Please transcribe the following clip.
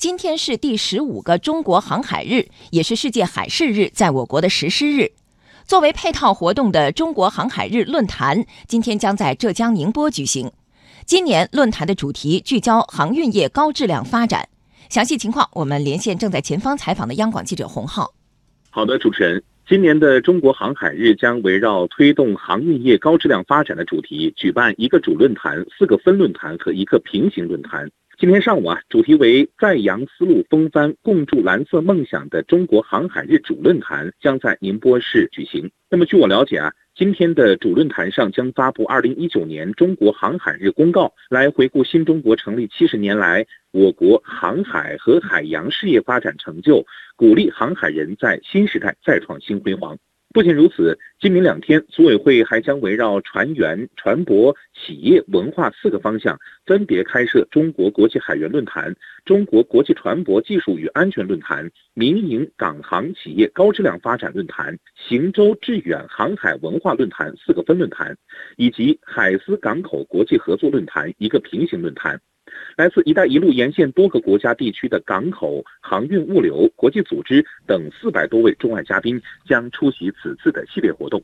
今天是第十五个中国航海日，也是世界海事日在我国的实施日。作为配套活动的中国航海日论坛，今天将在浙江宁波举行。今年论坛的主题聚焦航运业高质量发展。详细情况，我们连线正在前方采访的央广记者洪浩。好的，主持人，今年的中国航海日将围绕推动航运业高质量发展的主题，举办一个主论坛、四个分论坛和一个平行论坛。今天上午啊，主题为“在扬丝路风帆，共筑蓝色梦想”的中国航海日主论坛将在宁波市举行。那么，据我了解啊，今天的主论坛上将发布二零一九年中国航海日公告，来回顾新中国成立七十年来我国航海和海洋事业发展成就，鼓励航海人在新时代再创新辉煌。不仅如此，今明两天，组委会还将围绕船员、船舶、企业、文化四个方向，分别开设中国国际海员论坛、中国国际船舶技术与安全论坛、民营港航企业高质量发展论坛、行舟致远航海文化论坛四个分论坛，以及海丝港口国际合作论坛一个平行论坛。来自“一带一路”沿线多个国家地区的港口、航运、物流、国际组织等四百多位中外嘉宾将出席此次的系列活动。